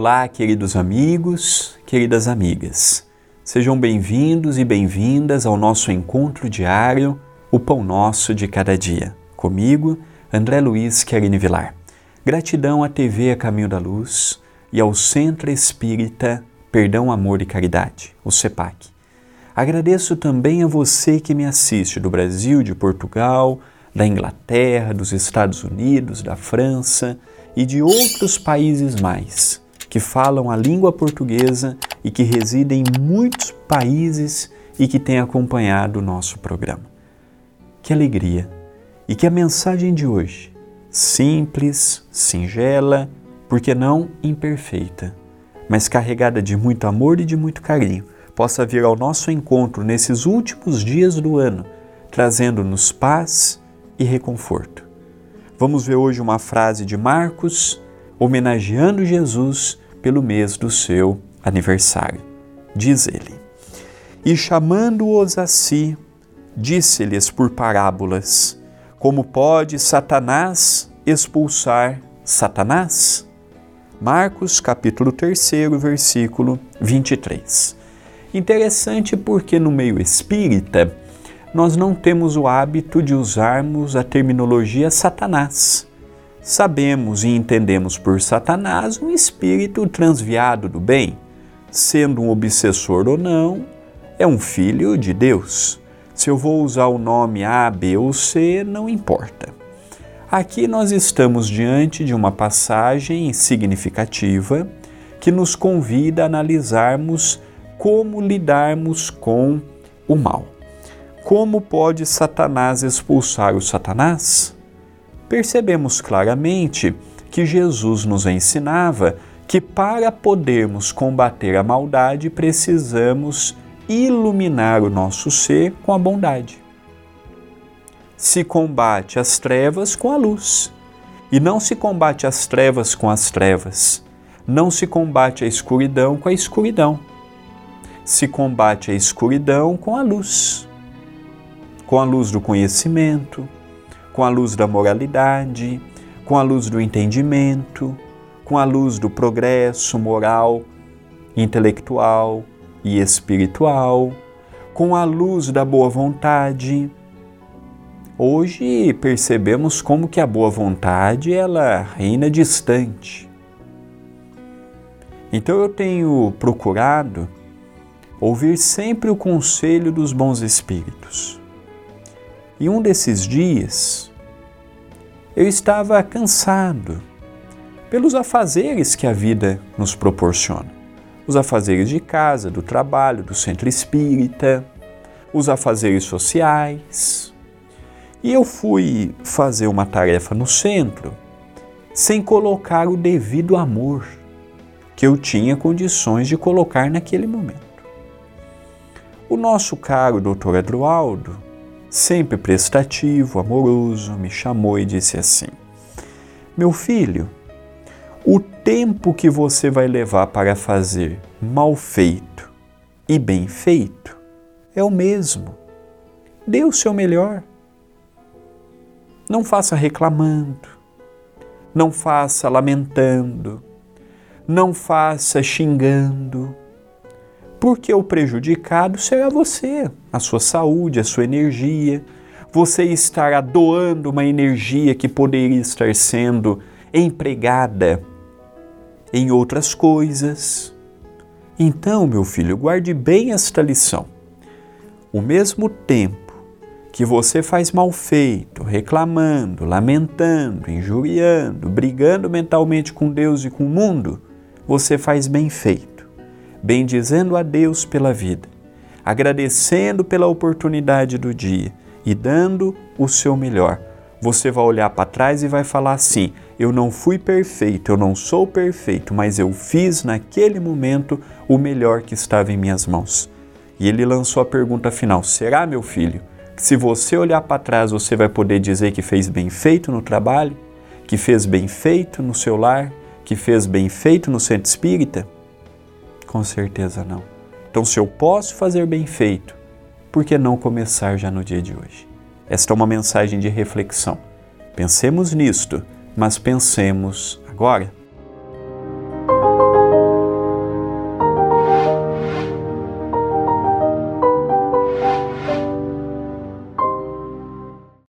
olá, queridos amigos, queridas amigas. Sejam bem-vindos e bem-vindas ao nosso encontro diário, o Pão Nosso de Cada Dia. Comigo, André Luiz Querini Vilar. Gratidão à TV A Caminho da Luz e ao Centro Espírita Perdão, Amor e Caridade, o CEPAC. Agradeço também a você que me assiste do Brasil, de Portugal, da Inglaterra, dos Estados Unidos, da França e de outros países mais que falam a língua portuguesa e que residem em muitos países e que têm acompanhado o nosso programa. Que alegria! E que a mensagem de hoje, simples, singela, porque não imperfeita, mas carregada de muito amor e de muito carinho, possa vir ao nosso encontro nesses últimos dias do ano, trazendo-nos paz e reconforto. Vamos ver hoje uma frase de Marcos, homenageando Jesus pelo mês do seu aniversário. Diz ele: E chamando-os a si, disse-lhes por parábolas: Como pode Satanás expulsar Satanás? Marcos capítulo 3, versículo 23. Interessante porque no meio espírita nós não temos o hábito de usarmos a terminologia Satanás. Sabemos e entendemos por Satanás um espírito transviado do bem, sendo um obsessor ou não, é um filho de Deus. Se eu vou usar o nome A, B ou C, não importa. Aqui nós estamos diante de uma passagem significativa que nos convida a analisarmos como lidarmos com o mal. Como pode Satanás expulsar o Satanás? Percebemos claramente que Jesus nos ensinava que para podermos combater a maldade precisamos iluminar o nosso ser com a bondade. Se combate as trevas com a luz, e não se combate as trevas com as trevas, não se combate a escuridão com a escuridão. Se combate a escuridão com a luz com a luz do conhecimento, com a luz da moralidade, com a luz do entendimento, com a luz do progresso moral, intelectual e espiritual, com a luz da boa vontade. Hoje percebemos como que a boa vontade ela reina distante. Então eu tenho procurado ouvir sempre o conselho dos bons espíritos e um desses dias eu estava cansado pelos afazeres que a vida nos proporciona. Os afazeres de casa, do trabalho, do centro espírita, os afazeres sociais. E eu fui fazer uma tarefa no centro sem colocar o devido amor que eu tinha condições de colocar naquele momento. O nosso caro doutor Adroaldo sempre prestativo, amoroso, me chamou e disse assim: Meu filho, o tempo que você vai levar para fazer mal feito e bem feito é o mesmo. Dê o seu melhor. Não faça reclamando, não faça lamentando, não faça xingando, porque o prejudicado será você, a sua saúde, a sua energia. Você estará doando uma energia que poderia estar sendo empregada em outras coisas. Então, meu filho, guarde bem esta lição. O mesmo tempo que você faz mal feito, reclamando, lamentando, injuriando, brigando mentalmente com Deus e com o mundo, você faz bem feito bendizendo a Deus pela vida, agradecendo pela oportunidade do dia e dando o seu melhor. Você vai olhar para trás e vai falar assim: eu não fui perfeito, eu não sou perfeito, mas eu fiz naquele momento o melhor que estava em minhas mãos. E ele lançou a pergunta final: será, meu filho, que se você olhar para trás você vai poder dizer que fez bem feito no trabalho, que fez bem feito no seu lar, que fez bem feito no centro espírita? Com certeza não. Então, se eu posso fazer bem feito, por que não começar já no dia de hoje? Esta é uma mensagem de reflexão. Pensemos nisto, mas pensemos agora.